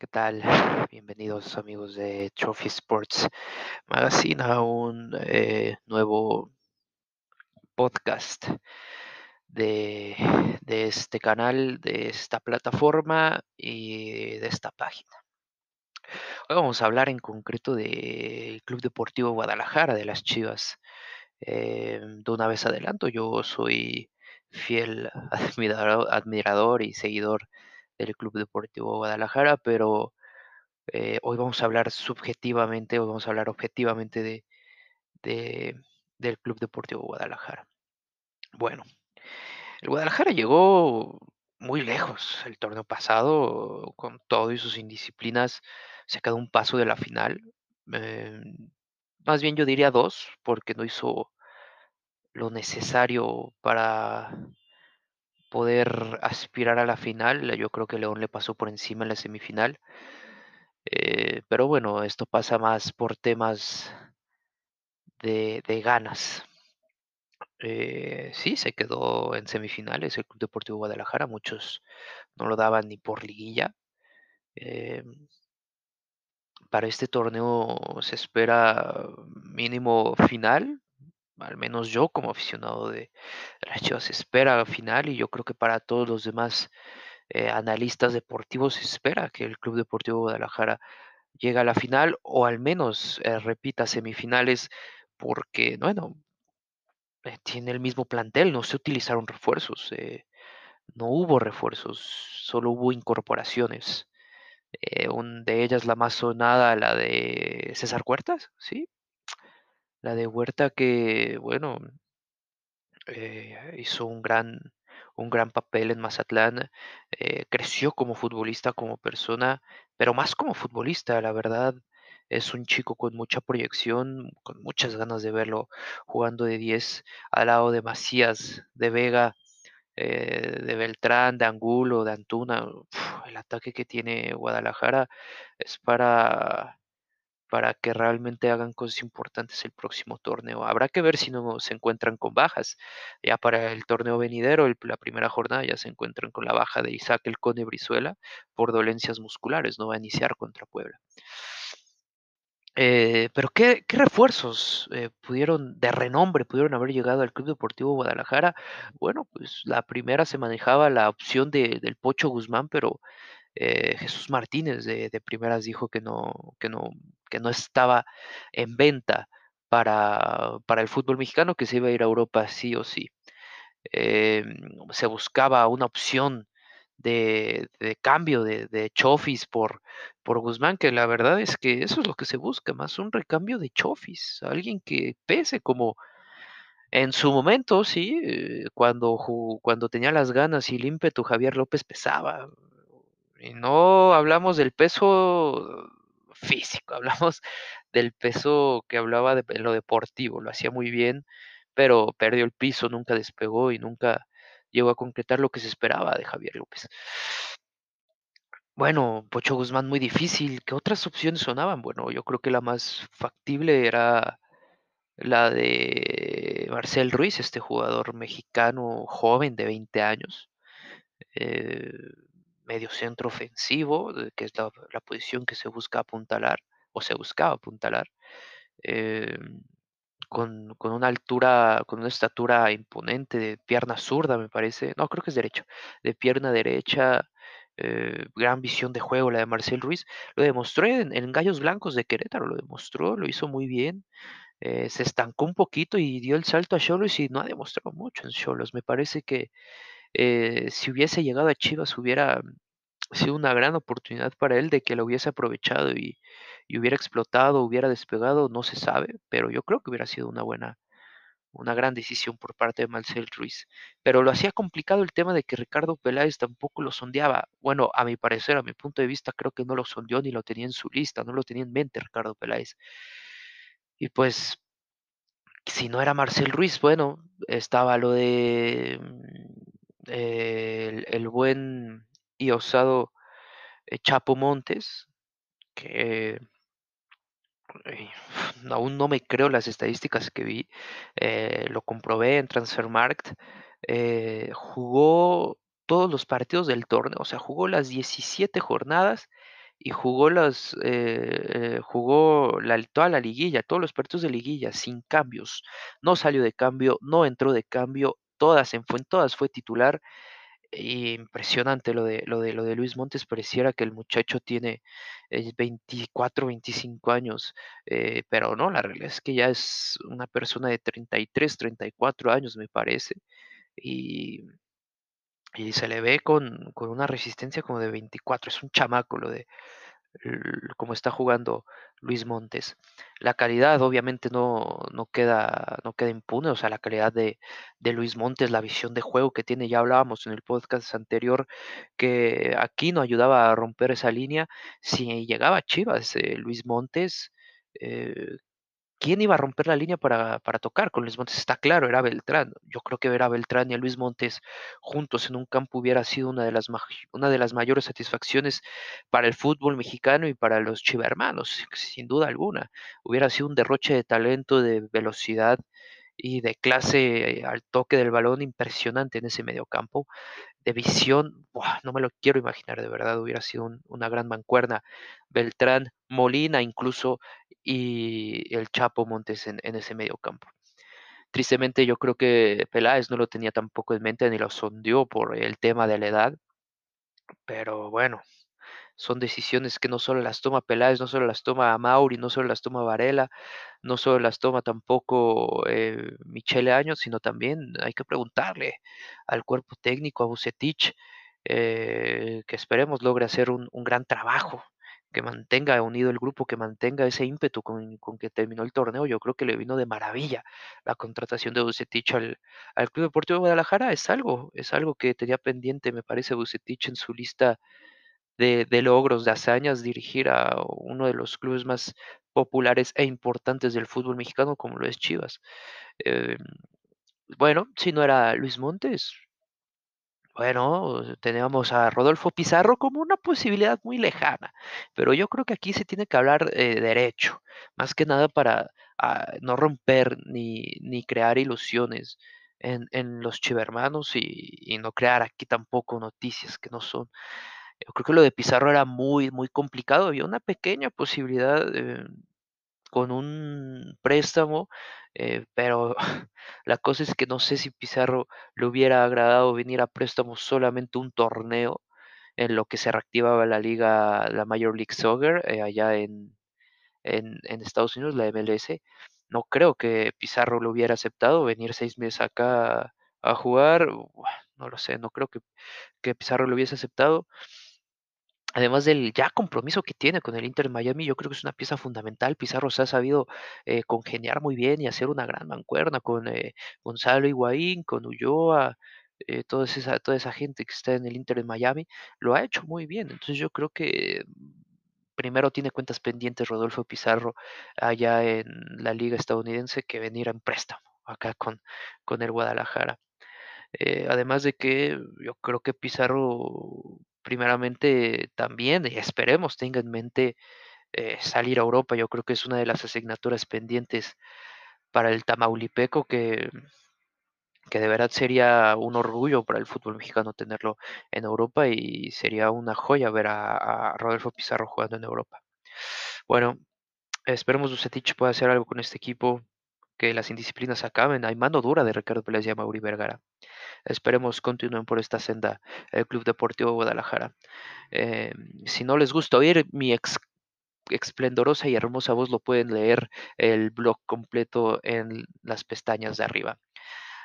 ¿Qué tal? Bienvenidos amigos de Trophy Sports Magazine a un eh, nuevo podcast de, este canal, de esta plataforma y de esta página. Hoy vamos a hablar en concreto del Club Deportivo Guadalajara de las Chivas. Eh, de una vez adelanto, yo soy fiel admirador y seguidor del Club Deportivo Guadalajara, pero eh, hoy vamos a hablar subjetivamente, hoy vamos a hablar objetivamente de, de- del Club Deportivo Guadalajara. Bueno, el Guadalajara llegó muy lejos el torneo pasado, con todo y sus indisciplinas, se quedó un paso de la final. eh, más bien yo diría dos, porque no hizo lo necesario para poder aspirar a la final. Yo creo que León le pasó por encima en la semifinal. Eh, pero bueno, esto pasa más por temas de, ganas. Eh, sí, se quedó en semifinales el Club Deportivo Guadalajara. Muchos no lo daban ni por liguilla. Eh, para este torneo se espera mínimo final. Al menos yo como aficionado de las Chivas espera final y yo creo que para todos los demás eh, analistas deportivos se espera que el Club Deportivo Guadalajara llegue a la final o al menos eh, repita semifinales porque, bueno, eh, tiene el mismo plantel, no se utilizaron refuerzos, no hubo refuerzos, solo hubo incorporaciones. Un, de ellas la más sonada, la de César Huertas, ¿sí? La de Huerta que, bueno, eh, hizo un gran, un gran papel en Mazatlán, eh, creció como futbolista, como persona, pero más como futbolista, la verdad. Es un chico con mucha proyección, con muchas ganas de verlo jugando de 10 al lado de Macías, de Vega, eh, de Beltrán, de Angulo, de Antuna. El ataque que tiene Guadalajara es para, para que realmente hagan cosas importantes el próximo torneo. Habrá que ver si no se encuentran con bajas. Ya para el torneo venidero, la primera jornada, ya se encuentran con la baja de Isaac El Cone Brizuela por dolencias musculares. No va a iniciar contra Puebla. Eh, pero ¿qué, qué refuerzos eh, pudieron, de renombre, pudieron haber llegado al Club Deportivo Guadalajara? Bueno, pues la primera se manejaba la opción de, del Pocho Guzmán, pero eh, Jesús Martínez de, primeras dijo que no, que no, que no estaba en venta para, para el fútbol mexicano, que se iba a ir a Europa sí o sí. Eh, se buscaba una opción de, de cambio de, de Chofis por, por Guzmán, que la verdad es que eso es lo que se busca, más un recambio de Chofis, alguien que pese como en su momento, sí, eh, cuando, cuando tenía las ganas y el ímpetu, Javier López pesaba. Y no hablamos del peso físico, hablamos del peso que hablaba de lo deportivo, lo hacía muy bien, pero perdió el piso, nunca despegó y nunca llegó a concretar lo que se esperaba de Javier López. Bueno, Pocho Guzmán muy difícil. ¿Qué otras opciones sonaban? Bueno, yo creo que la más factible era la de Marcel Ruiz, este jugador mexicano joven de 20 años, eh, medio centro ofensivo, que es la, la posición que se busca apuntalar o se buscaba apuntalar, eh, con, con una altura, con una estatura imponente de pierna zurda, me parece, no, creo que es derecho, de pierna derecha, eh, gran visión de juego la de Marcel Ruiz, lo demostró en, en Gallos Blancos de Querétaro, lo demostró, lo hizo muy bien, eh, se estancó un poquito y dio el salto a Cholos y no ha demostrado mucho en Cholos. Me parece que eh, si hubiese llegado a Chivas hubiera sido una gran oportunidad para él de que lo hubiese aprovechado y, y hubiera explotado, hubiera despegado, no se sabe, pero yo creo que hubiera sido una buena, una gran decisión por parte de Marcel Ruiz. Pero lo hacía complicado el tema de que Ricardo Peláez tampoco lo sondeaba. Bueno, a mi parecer, a mi punto de vista, creo que no lo sondeó ni lo tenía en su lista, no lo tenía en mente Ricardo Peláez. Y pues si no era Marcel Ruiz, bueno, estaba lo de el, buen y osado eh, Chapo Montes, que eh, aún no me creo las estadísticas que vi, eh, lo comprobé en Transfermarkt, jugó todos los partidos del torneo, o sea, jugó las 17 jornadas y jugó las jugó la, toda la liguilla, todos los partidos de liguilla sin cambios. No salió de cambio, no entró de cambio, todas en, en todas fue titular. Impresionante lo de, lo de lo de Luis Montes, pareciera que el muchacho tiene 24, 25 años, eh, pero no, la realidad es que ya es una persona de 33, 34 años, me parece, y, y se le ve con, con una resistencia como de 24, es un chamaco lo de, como está jugando Luis Montes. La calidad obviamente no, no, queda, no queda impune, o sea, la calidad de, de, Luis Montes, la visión de juego que tiene, ya hablábamos en el podcast anterior, que aquí no ayudaba a romper esa línea. Si llegaba Chivas, eh, Luis Montes, eh, ¿Quién iba a romper la línea para, para, tocar con Luis Montes? Está claro, era Beltrán. Yo creo que ver a Beltrán y a Luis Montes juntos en un campo hubiera sido una de las, una de las mayores satisfacciones para el fútbol mexicano y para los chivermanos, sin duda alguna. Hubiera sido un derroche de talento, de velocidad y de clase al toque del balón impresionante en ese mediocampo de visión, no me lo quiero imaginar, de verdad, hubiera sido una gran mancuerna. Beltrán, Molina incluso y el Chapo Montes en, ese medio campo. Tristemente yo creo que Peláez no lo tenía tampoco en mente ni lo sondeó por el tema de la edad, pero bueno, son decisiones que no solo las toma Peláez, no solo las toma Mauri, no solo las toma Varela, no solo las toma tampoco eh, Michele Años, sino también hay que preguntarle al cuerpo técnico, a Bucetich, eh, que esperemos logre hacer un, gran trabajo, que mantenga unido el grupo, que mantenga ese ímpetu con, que terminó el torneo. Yo creo que le vino de maravilla la contratación de Bucetich al, al Club Deportivo de Guadalajara. Es algo, es algo que tenía pendiente, me parece, Bucetich en su lista de, logros, de hazañas, dirigir a uno de los clubes más populares e importantes del fútbol mexicano como lo es Chivas. Em, bueno, si no era Luis Montes, bueno, teníamos a Rodolfo Pizarro como una posibilidad muy lejana, pero yo creo que aquí se tiene que hablar eh, derecho, más que nada para ah, no romper ni, ni crear ilusiones en, en los chivermanos y no crear aquí tampoco noticias que no son. Creo que lo de Pizarro era muy, muy complicado. Había una pequeña posibilidad eh, con un préstamo, eh, pero la cosa es que no sé si Pizarro le hubiera agradado venir a préstamo solamente un torneo en lo que se reactivaba la liga, la Major League Soccer, eh, allá en, en, en, Estados Unidos, la MLS. No creo que Pizarro lo hubiera aceptado venir seis meses acá a jugar. No lo sé, no creo que, que Pizarro lo hubiese aceptado además del ya compromiso que tiene con el Inter de Miami, yo creo que es una pieza fundamental. Pizarro se ha sabido eh, congeniar muy bien y hacer una gran mancuerna con eh, Gonzalo Higuaín, con Ulloa, eh, toda, esa, toda esa gente que está en el Inter de Miami, lo ha hecho muy bien. Entonces yo creo que primero tiene cuentas pendientes Rodolfo Pizarro allá en la liga estadounidense que venir en préstamo acá con, con el Guadalajara. además de que yo creo que Pizarro primeramente también, y esperemos, tenga en mente eh, salir a Europa. Yo creo que es una de las asignaturas pendientes para el Tamaulipeco que, que de verdad sería un orgullo para el fútbol mexicano tenerlo en Europa y sería una joya ver a, Rodolfo Pizarro jugando en Europa. Bueno, esperemos Bucetich pueda hacer algo con este equipo, que las indisciplinas acaben. Hay mano dura de Ricardo Pérez y Mauri Vergara. Esperemos continúen por esta senda el Club Deportivo Guadalajara. Eh, si no les gusta oír mi ex esplendorosa y hermosa voz, lo pueden leer el blog completo en las pestañas de arriba.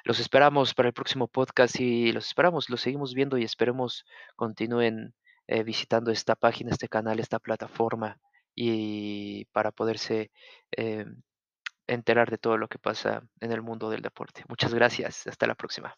Los esperamos para el próximo podcast y los esperamos, los seguimos viendo y esperemos continúen eh, visitando esta página, este canal, esta plataforma y para poderse eh, enterar de todo lo que pasa en el mundo del deporte. Muchas gracias, hasta la próxima.